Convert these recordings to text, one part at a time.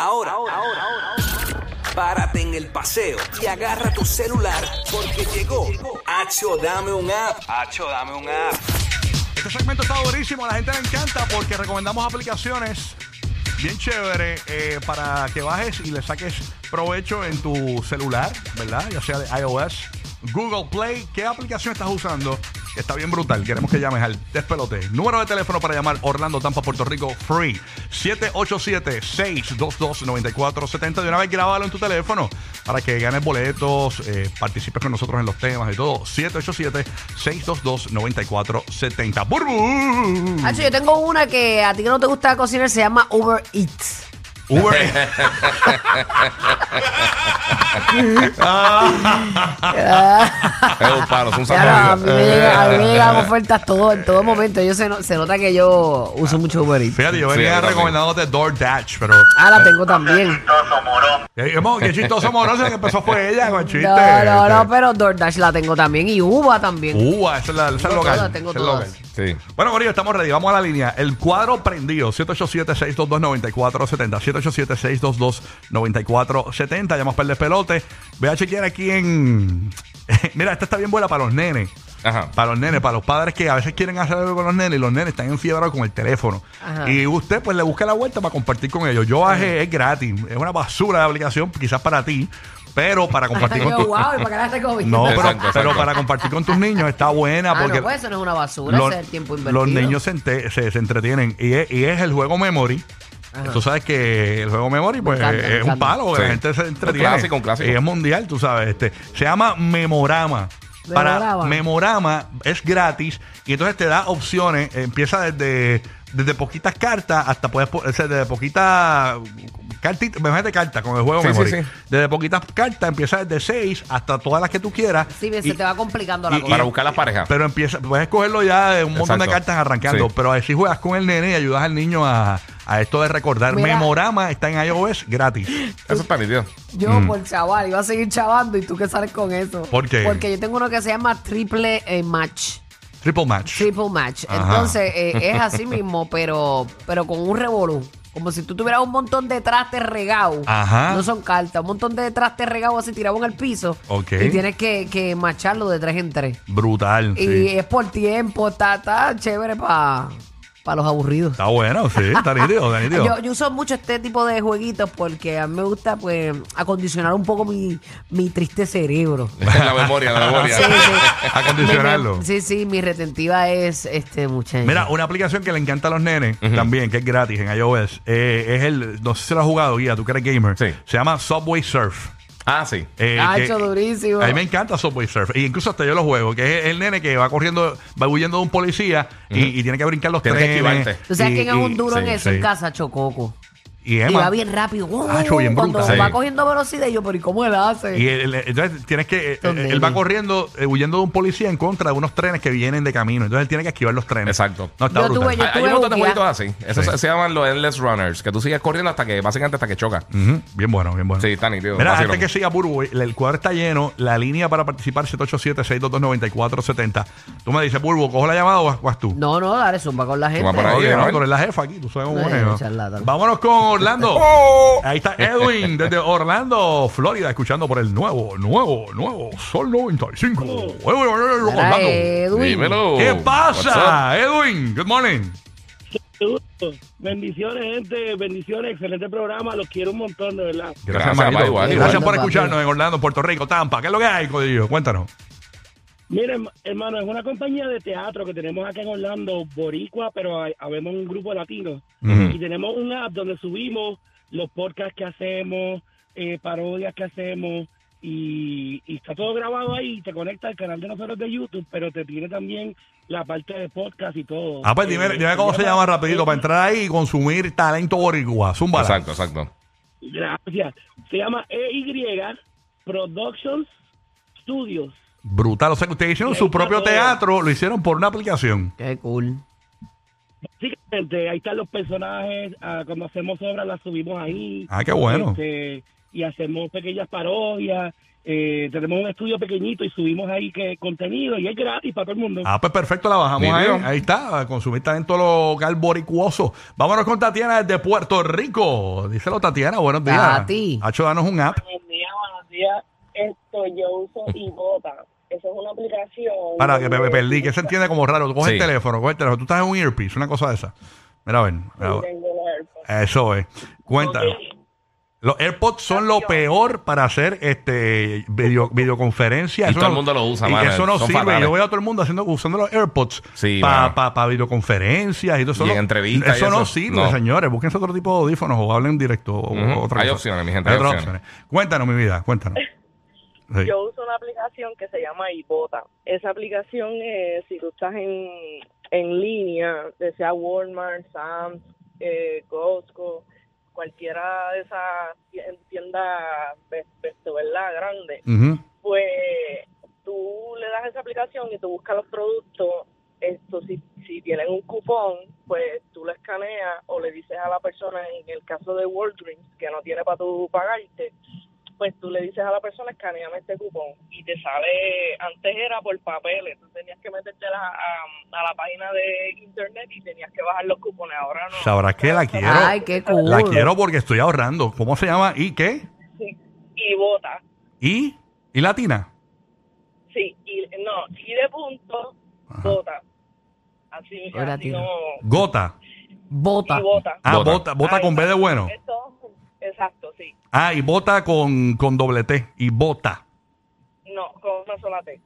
Ahora, ahora, ahora, párate en el paseo y agarra tu celular porque llegó Hacho Dame un App. Hacho Dame un App. Este segmento está durísimo, a la gente le encanta porque recomendamos aplicaciones bien chévere eh, para que bajes y le saques provecho en tu celular, ¿verdad? Ya sea de iOS, Google Play. ¿Qué aplicación estás usando? Está bien brutal. Queremos que llames al despelote. Número de teléfono para llamar Orlando Tampa, Puerto Rico, free. 787-622-9470. De una vez grábalo en tu teléfono para que ganes boletos, eh, participes con nosotros en los temas y todo. 787-622-9470. ¡Burbu! Hacho, yo tengo una que a ti que no te gusta cocinar, se llama Uber Eats. Uber. Es un palo, es un Ya, a, mí me llegan, a mí me llegan ofertas todo, en todo momento. Yo se, no- se nota que yo uso mucho Uber Eats. Fíjate, yo Sí, venía yo también. recomendándote DoorDash, pero. Ah, la tengo también. Qué chistoso moroso que empezó fue ella con el chiste. No, no, no, Este. pero DoorDash la tengo también. Y Uva también. Uh, esa es la, esa es Tengo local. todas, tengo esa es todas. local. Sí. Bueno, Corillo, estamos ready. Vamos a la línea. El cuadro prendido. 787-622-9470. 787-622-9470. Llamas para el despelote. Ve a chequear aquí en... Mira, esta está bien buena para los nenes. Ajá. Para los nenes, para los padres que a veces quieren hacer algo con los nenes y los nenes están enfiebrados con el teléfono. Ajá. Y usted pues le busca la vuelta para compartir con ellos. Yo bajé, es gratis. Es una basura de aplicación, quizás para ti. Pero para compartir con Yo, tu... wow. No, pero, Exacto, pero exacto. para compartir con tus niños está buena Ah, porque no, pues eso no es una basura, los, ese es el tiempo invertido. los niños se, ente- se, se entretienen y es, y es el juego memory. Ajá. Tú sabes que el juego memory pues encanta, me es un palo, porque la Sí. gente se entretiene. Un clásico, un clásico. Y es mundial, tú sabes. Este, se llama Memorama. Para Memorama. Memorama es gratis y entonces te da opciones. Empieza desde, desde poquitas cartas hasta puedes o sea, desde poquitas cartitas, imagínate cartas con el juego Sí, sí, memory. sí. Desde poquitas cartas empieza desde 6 hasta todas las que tú quieras. Sí, bien, Y- se te va complicando la y- cosa. Para buscar las parejas. pero empieza, puedes cogerlo ya de un montón de cartas arrancando, Sí. pero así juegas con el nene y ayudas al niño a, a esto de recordar. Mira. Memorama está en iOS gratis. Eso está nítido. Yo, Mm. por chaval, iba a seguir chavando y tú que sales con eso. ¿Por qué? Porque yo tengo uno que se llama Triple eh, Match. Triple match. Triple Match. Ajá. Entonces, eh, es así mismo, pero, pero con un revolú. Como si tú tuvieras un montón de trastes regados. Ajá. No son cartas, un montón de trastes regados así tirados en el piso. Ok. Y tienes que, que macharlo de tres en tres. Brutal. Y sí. es por tiempo, está, está chévere para los aburridos. Está bueno, sí, está nítido, está nítido. Yo, yo uso mucho este tipo de jueguitos porque a mí me gusta pues acondicionar un poco mi, mi triste cerebro. la memoria, la memoria. Sí, sí. Acondicionarlo. Mi- Sí, sí, mi retentiva es este mucha. Mira, una aplicación que le encanta a los nenes también, que es gratis en iOS, eh, es el, no sé si lo has jugado, guía, tú que eres gamer, Sí. se llama Subway Surf. Ah, sí. Eh, Ah, que- hecho durísimo. A mí me encanta Subway Surf. E incluso hasta yo lo juego, que es el nene que va corriendo, va huyendo de un policía y, y tiene que brincar los Tienes que trenes. esquivarte. ¿Tú sabes Y- quién es un y- duro en sí, eso sí. en casa? Chococo. Y Y Emma. va bien rápido. ¡uh! Ah, cho, bien Cuando brutal. va Sí. cogiendo velocidad, y yo, pero ¿y cómo él hace? Y él- él- entonces tienes que. Son él, él va nenes. corriendo, eh, huyendo de un policía en contra de unos trenes que vienen de camino. Entonces él tiene que esquivar los trenes. Exacto. No, está Yo brutal. tuve- yo- Hay, hay un montón de buquea. jueguitos así. Esos Sí. se, se llaman los Endless Runners. Que tú sigues corriendo hasta que, básicamente, hasta que choca. Ujú, Bien bueno, bien bueno. Sí, está nítido. Mira, vacilón. antes que siga Burbu, el, el cuadro está lleno. La línea para participar 787-622-9470. Tú me dices, Burbu, ¿cojo la llamada o vas, vas tú? No, no, dale zumba con la gente. Por ahí, ¿no? no, tú eres la jefa aquí, tú sabes cómo Eh, es, ¿no? charlatán. Vámonos con Orlando. Ahí está Edwin desde Orlando, Florida, escuchando por el nuevo, nuevo, nuevo Sol 95. Edwin, Orlando. Edwin. Dímelo. ¿Qué pasa, Edwin? Good morning. Bendiciones, gente. Bendiciones. Excelente programa. Los quiero un montón, de verdad. Gracias, Gracias, Gracias por escucharnos en Orlando, Puerto Rico, Tampa. ¿Qué es lo que hay, Codillo? Cuéntanos. Miren, hermano, es una compañía de teatro que tenemos acá en Orlando, Boricua, pero hay- habemos un grupo latino. Ujú. Y tenemos un app donde subimos los podcasts que hacemos, eh, parodias que hacemos. Y, y está todo grabado ahí. Te conecta al canal de nosotros de YouTube, pero te tiene también la parte de podcast y todo. Ah, pues dime, Eh, dime cómo se llama rapidito para entrar ahí y consumir talento boricua. Zúmbala. Exacto, exacto. Gracias. Se llama EY Productions Studios. Brutal. O sea, que ustedes hicieron su propio todo. teatro, lo hicieron por una aplicación. Qué cool. Básicamente, ahí están los personajes, ah, cuando hacemos obras las subimos ahí. Ah, qué bueno. Este, y hacemos pequeñas parodias. eh, tenemos un estudio pequeñito y subimos ahí que contenido y es gratis para todo el mundo. Ah, pues perfecto, la bajamos ahí. Ahí está, a consumir talento local boricuoso. Vámonos con Tatiana desde Puerto Rico. Díselo, Tatiana, buenos días. Tati. Hacho, danos un app. Buenos días, buenos días. Esto yo uso Ibota. Eso es una aplicación. Para que me, perdí, que se entiende como raro. Tú coges Sí. el teléfono, coges el teléfono. Tú estás en un earpiece, una cosa de esa. Mira, a ver. mira, a ver. Tengo los AirPods. Eso es. Cuéntanos. Los AirPods son lo peor para hacer este video, videoconferencia. Y Eso todo no- el mundo lo usa, y mano. Eso no Son sirve. fatales. Yo veo a todo el mundo haciendo, usando los AirPods Sí, para mano. pa, pa videoconferencias y todo eso. Y en no- entrevistas y Eso no eso. sirve, No. señores. Búsquense otro tipo de audífonos o hablen directo. o Ujú. otra Hay cosa. opciones, mi gente, Hay hay otras opciones. Cuéntanos, mi vida, cuéntanos. Sí. Yo uso una aplicación que se llama Ibota. Esa aplicación es si tú estás en, en línea, ya sea Walmart, Sam's, eh, Costco, cualquiera de esas tien- tiendas, ve- ve- ¿verdad? Grandes. Ujú. pues tú le das esa aplicación y tú buscas los productos. Esto, si, si tienen un cupón, pues tú lo escaneas o le dices a la persona, en el caso de Walgreens, que no tiene para tú pagarte, pues tú le dices a la persona, escaneame este cupón. Y te sale, antes era por papeles, tú tenías que meterte a, la- a, a la página de internet y tenías que bajar los cupones. Ahora no. Sabrás que la quiero. Ay, qué cool. La quiero porque estoy ahorrando. ¿Cómo se llama? ¿Y qué? Sí. Y vota. ¿Y? ¿Y latina? Sí, y no, y de punto, vota. Así, así Gota. Bota. y vota. Ah, Bota. bota, bota con B de bueno. Esto, exacto, sí. Ah, y bota con, con doble T. Y bota. No, con una sola T.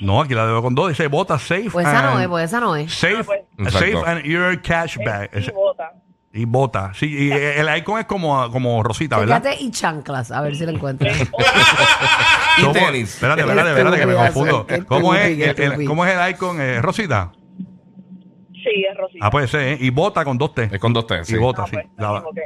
No, aquí la debo con dos. Dice bota safe. Pues esa no and- es, pues esa no es. Safe, pues. safe Exacto. and ear cashback. Es Ese- y vota. Y bota. Sí, y el icon es como, como rosita, ¿verdad? Fíjate y chanclas, a ver si lo encuentras. Y ¿Cómo? tenis. Espérate, espérate, espérate, que me Estúpida, confundo. qué ¿Cómo es, estúpida, el, el- estúpida. ¿Cómo es el icon? Eh, ¿Rosita? Sí, es Rosita. Ah, puede ser, ¿eh? Y bota con dos T. Es con dos T, sí. Y bota, Ah, sí. pues, La, me equivoqué.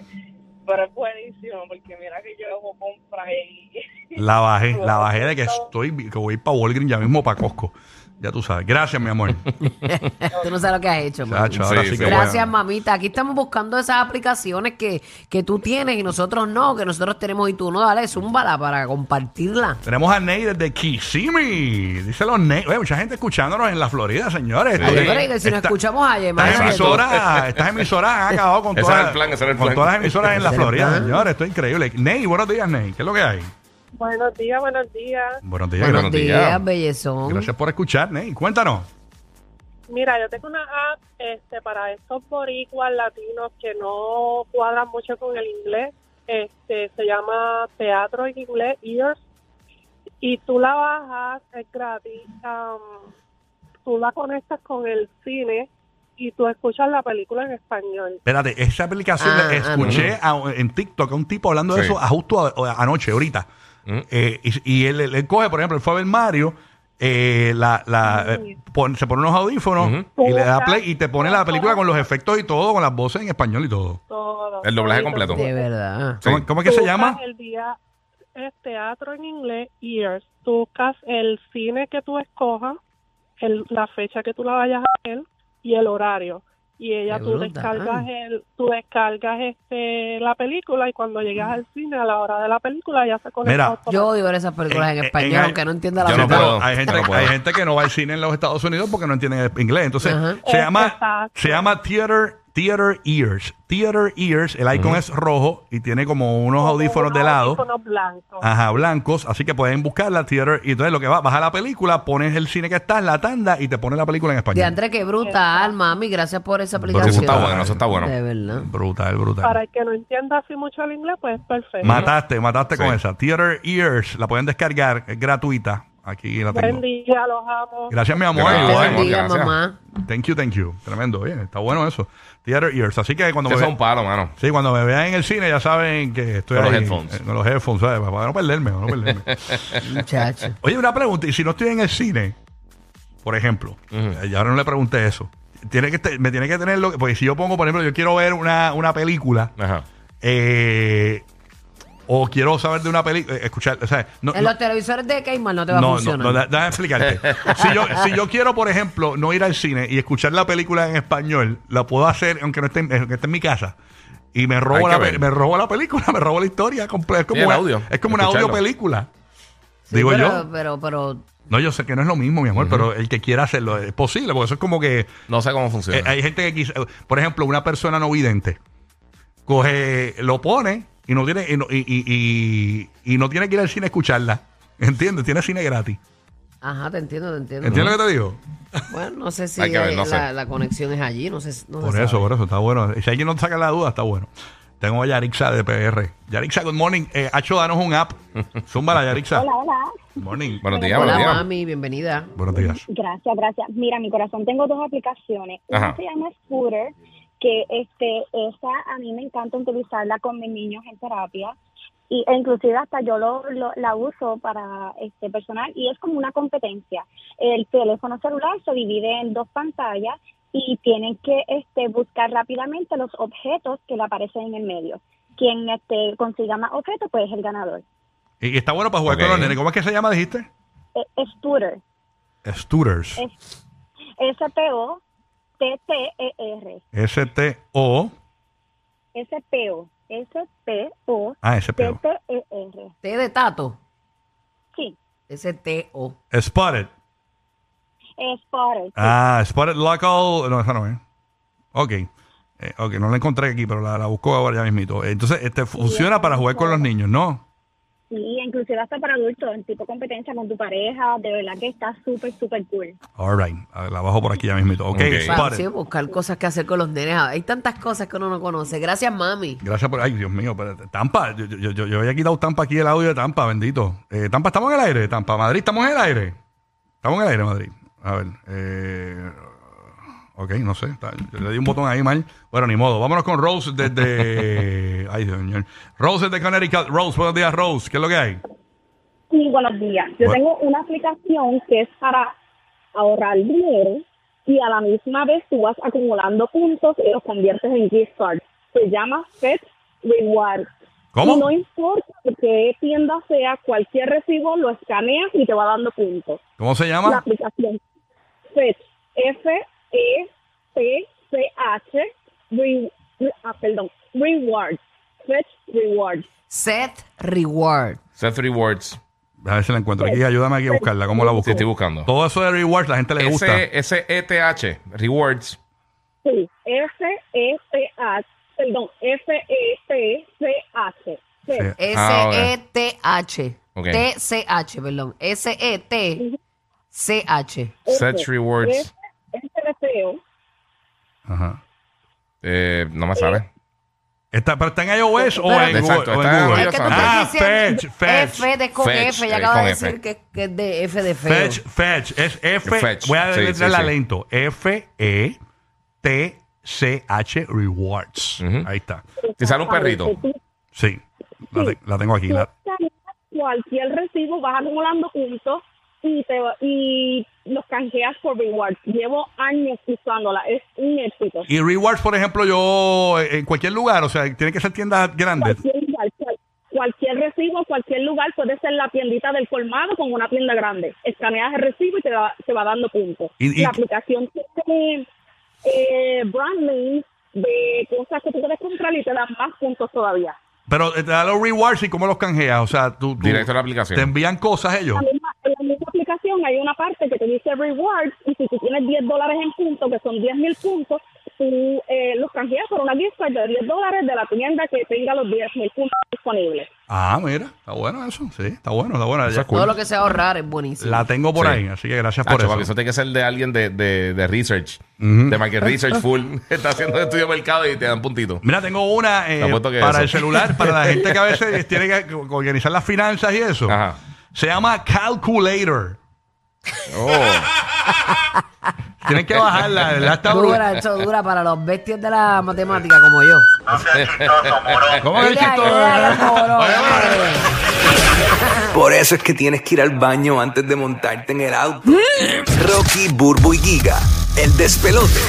Pero es buenísimo porque mira que yo hago compras y... la bajé, la bajé de que estoy, que voy a ir para Walgreens ya mismo para Costco. Ya tú sabes. Gracias, mi amor. Tú no sabes lo que has hecho, mami. Chacho, ahora Sí, sí, sí. que Gracias, bueno. mamita. Aquí estamos buscando esas aplicaciones que, que tú tienes y nosotros no, que nosotros tenemos y tú no. Dale, zúmbala para compartirla. Tenemos a Ney desde Kissimmee. Díselo, Ney. Oye, mucha gente escuchándonos en la Florida, señores. Sí. Ay, Esto- pero que si nos esta- escuchamos ayer, Estas emisoras, estas emisoras han acabado con, todas, plan, con todas las emisoras en la Florida, señores. Esto es increíble. Ney, buenos días, Ney. ¿Qué es lo que hay? Buenos días, buenos días. Buenos días. Buenos Buenos días, días. bellezón. Gracias por escuchar, Ney. Cuéntanos. Mira, yo tengo una app este, para estos boricuas latinos que no cuadran mucho con el inglés. Este, se llama Teatro en Inglés, Ears. Y tú la bajas, es gratis. am, tú la conectas con el cine y tú escuchas la película en español. Espérate, esa aplicación Ah, la ah, escuché a- en TikTok a un tipo hablando de eso a- justo a- a- anoche, ahorita. Mm. Eh, y y él, él- él coge, por ejemplo, él fue a ver Mario, eh, la, la, eh, pon- se pone unos audífonos y le da play y te pone la película con los efectos y todo, con las voces en español y todo. Todo. El doblaje completo. De verdad. Sí. ¿Cómo, cómo es que se llama? El día es teatro en inglés, Ears. Tú buscas el cine que tú escojas, el, la fecha que tú la vayas a ver y el horario. Y ella tú descargas el, tú descargas este la película y cuando llegas al cine a la hora de la película ya se conecta. Mira. Yo odio ver esas películas en, español, en- aunque no entienda la Yo no mitad. puedo. hay, gente, yo no puedo. hay gente que no va al cine en los Estados Unidos porque no entienden inglés. Entonces, Ajá. se llama, Exacto. se llama Theater, Theater Ears. Theater Ears, el icon es rojo y tiene como unos Como audífonos unos de lado. audífonos blancos. Ajá, blancos, así que pueden buscarla, Theater, y entonces lo que va, baja la película, pones el cine que está en la tanda y te pone la película en español. De André, qué brutal, mami. Gracias por esa aplicación. eso está bueno, eso está bueno. De verdad. Brutal, brutal. Para el que no entienda así mucho el inglés, pues perfecto. Mataste, mataste con esa. Theater Ears, la pueden descargar, es gratuita. Aquí la tengo. Buen día, los amo. Gracias, mi amor. Gracias, igual. bendiga, gracias. mamá. Thank you, thank you. Tremendo, bien, está bueno eso. Theater Ears, así que cuando Eso me, es ve- un palo, mano. sí, cuando me vean en el cine ya saben que estoy Con los headphones. eh, con los headphones, ¿sabes? Para no perderme, para no perderme. Muchacho. Oye, una pregunta, y si no estoy en el cine, por ejemplo, Ujú. y ahora no le pregunté eso, tiene que te- me tiene que tenerlo, porque si yo pongo, por ejemplo, yo quiero ver una, una película, Ajá. eh, o quiero saber de una película, escuchar, o sea, no, En no- los televisores de Cayman no te va a no, no, funcionar. no, da- déjame explicarte. si, yo, si yo quiero, por ejemplo, no ir al cine y escuchar la película en español, la puedo hacer aunque no esté, en- aunque esté en mi casa. Y me robo, la, ver. me robo la película, me robo la historia completa. Es como, Sí, una- audio, es como una escucharlo. audio película. Sí, Digo pero, yo. Pero, pero, No, yo sé que no es lo mismo, mi amor, pero el que quiera hacerlo es posible, porque eso es como que No sé cómo funciona. eh, hay gente que quizá, por ejemplo, una persona no vidente coge, lo pone y no tiene y no, y, y- y- y no tiene que ir al cine a escucharla. ¿Entiendes? Tiene cine gratis. ajá, te entiendo, te entiendo. ¿Entiendes lo que te digo? Bueno, no sé si Hay que ver, eh, sé. la, la conexión es allí, no sé. No se Por sabe. eso, por eso, está bueno. Si alguien no saca la duda, está bueno. Tengo a Yarixa de PR. Yarixa, good morning. Eh, Hacho, danos un app. Zúmbala, Yarixa. Hola, hola. Good morning. Buenos días, buenos Hola, días. mami, bienvenida. Buenos días. Gracias, gracias. Mira, mi corazón, tengo dos aplicaciones. Una Ajá. se llama Scooter, que este, esa a mí me encanta utilizarla con mis niños en terapia. Y, e inclusive hasta yo lo, lo- la uso para este personal y es como una competencia. El teléfono celular se divide en dos pantallas y tienen que este, buscar rápidamente los objetos que le aparecen en el medio. Quien este, consiga más objetos, pues es el ganador. Y, está bueno para jugar con los nenes. ¿Cómo es que se llama, dijiste? Eh, Scooter. Stooters. Es S-P-O-T-T-E-R. S-T-O. S-P-O. S-P-O. Ah, S-P-O. T-T-E-R. T de Tato. Sí. S-T-O. Spotted. Spotted. Ah, Spotted Local. No, esa no es. Ok. Eh, ok, no la encontré aquí, pero la, la busco ahora ya mismito. Entonces, este funciona para jugar con los niños, ¿no? Sí, inclusive hasta para adultos, en tipo competencia con tu pareja. De verdad que está súper, súper cool. All right. A ver, La bajo por aquí ya mismito. Ok, Ok. Para, Spotted. sí, buscar cosas que hacer con los nenes. Hay tantas cosas que uno no conoce. Gracias, mami. Gracias por. Ay, Dios mío, pero Tampa. Yo, yo, yo, yo había quitado Tampa aquí el audio de Tampa, bendito. Eh, Tampa, ¿estamos en el aire? Tampa, Madrid, ¿estamos en el aire? Estamos en el aire, Madrid. A ver. Eh, ok, no sé. está- yo le di un botón ahí mal. Bueno, ni modo. Vámonos con Rose desde. Ay, mío. Rose desde Connecticut. Rose, buenos días, Rose. ¿Qué es lo que hay? Sí, buenos días. Yo Bueno. tengo una aplicación que es para ahorrar dinero y a la misma vez tú vas acumulando puntos y los conviertes en gift cards. Se llama Fetch Reward. ¿Cómo? Y no importa de qué tienda sea, cualquier recibo lo escaneas y te va dando puntos. ¿Cómo se La llama? aplicación Fetch, E F-E-T-C-H, re- ah, perdón, Reward. Fetch Reward. Set Reward. Set Rewards. A ver si la encuentro aquí. Ayúdame aquí a buscarla. ¿Cómo la busco? Sí, estoy buscando. Todo eso de rewards, la gente le gusta. S- S-E-T-H. Rewards. Sí, F-E-T-H, perdón, F-E-T-C-H. S-E-T-H. T-C-H, perdón. S-E-T-C-H. Set Rewards. Feo. Ajá. Eh, no me sale. Está, ¿Pero está en iOS o Pero- en Exacto, Google? o en está en Google? Es que tú Santo. estás Ah, diciendo Fetch, Fetch. F de con Fetch, F. Ya eh, acaba con de F. decir que, que es de F de feo. Fetch, fetch. Es F. Fetch. Voy a Sí, deletrearla sí, sí. lento. F-E-T-C-H Rewards. Ujú. Ahí está. Si sale un perrito. Sí. La, te- la tengo aquí. La- cualquier recibo, vas acumulando puntos y te y los canjeas por rewards. Llevo años usándola, es un éxito. y Rewards, por ejemplo, yo eh, en cualquier lugar, o sea, tiene que ser tiendas grandes. Cualquier, lugar, cual- cualquier recibo, cualquier lugar puede ser la tiendita del colmado con una tienda grande. Escaneas el recibo y te va, te va dando puntos. Y- y- la aplicación tiene eh, brand names de cosas que tú puedes comprar y te dan más puntos todavía. Pero eh, te da los rewards y cómo los canjeas. O sea, tú, tú- Directo a la aplicación. te envían cosas ellos la, misma, en la misma aplicación hay una parte que te dice rewards y si tú tienes 10 dólares en puntos, que son 10 mil puntos, tú eh, los canjeas por una gift card de 10 dólares de la tienda que tenga los 10 mil puntos disponibles. Ah, mira, está bueno eso. Sí, está bueno, está bueno. Eso Ya- es cool. Todo lo que sea ahorrar es buenísimo. La tengo por Sí. ahí, así que gracias por eso. papi, eso tiene que ser de alguien de, de, de research. De market research full. Está haciendo estudio de mercado y te dan puntitos. Mira, tengo una eh, Te para eso. el celular, para la gente que a veces tiene que organizar las finanzas y eso. Ajá. Se llama Calculator. Oh. Tienen que bajarla, ¿verdad? Está Dura, brutal. eso dura para los bestias de la matemática como yo. ¿Cómo a- chistoso? Oye, eh. Por eso es que tienes que ir al baño antes de montarte en el auto. Rocky, Burbu y Giga, el despelote.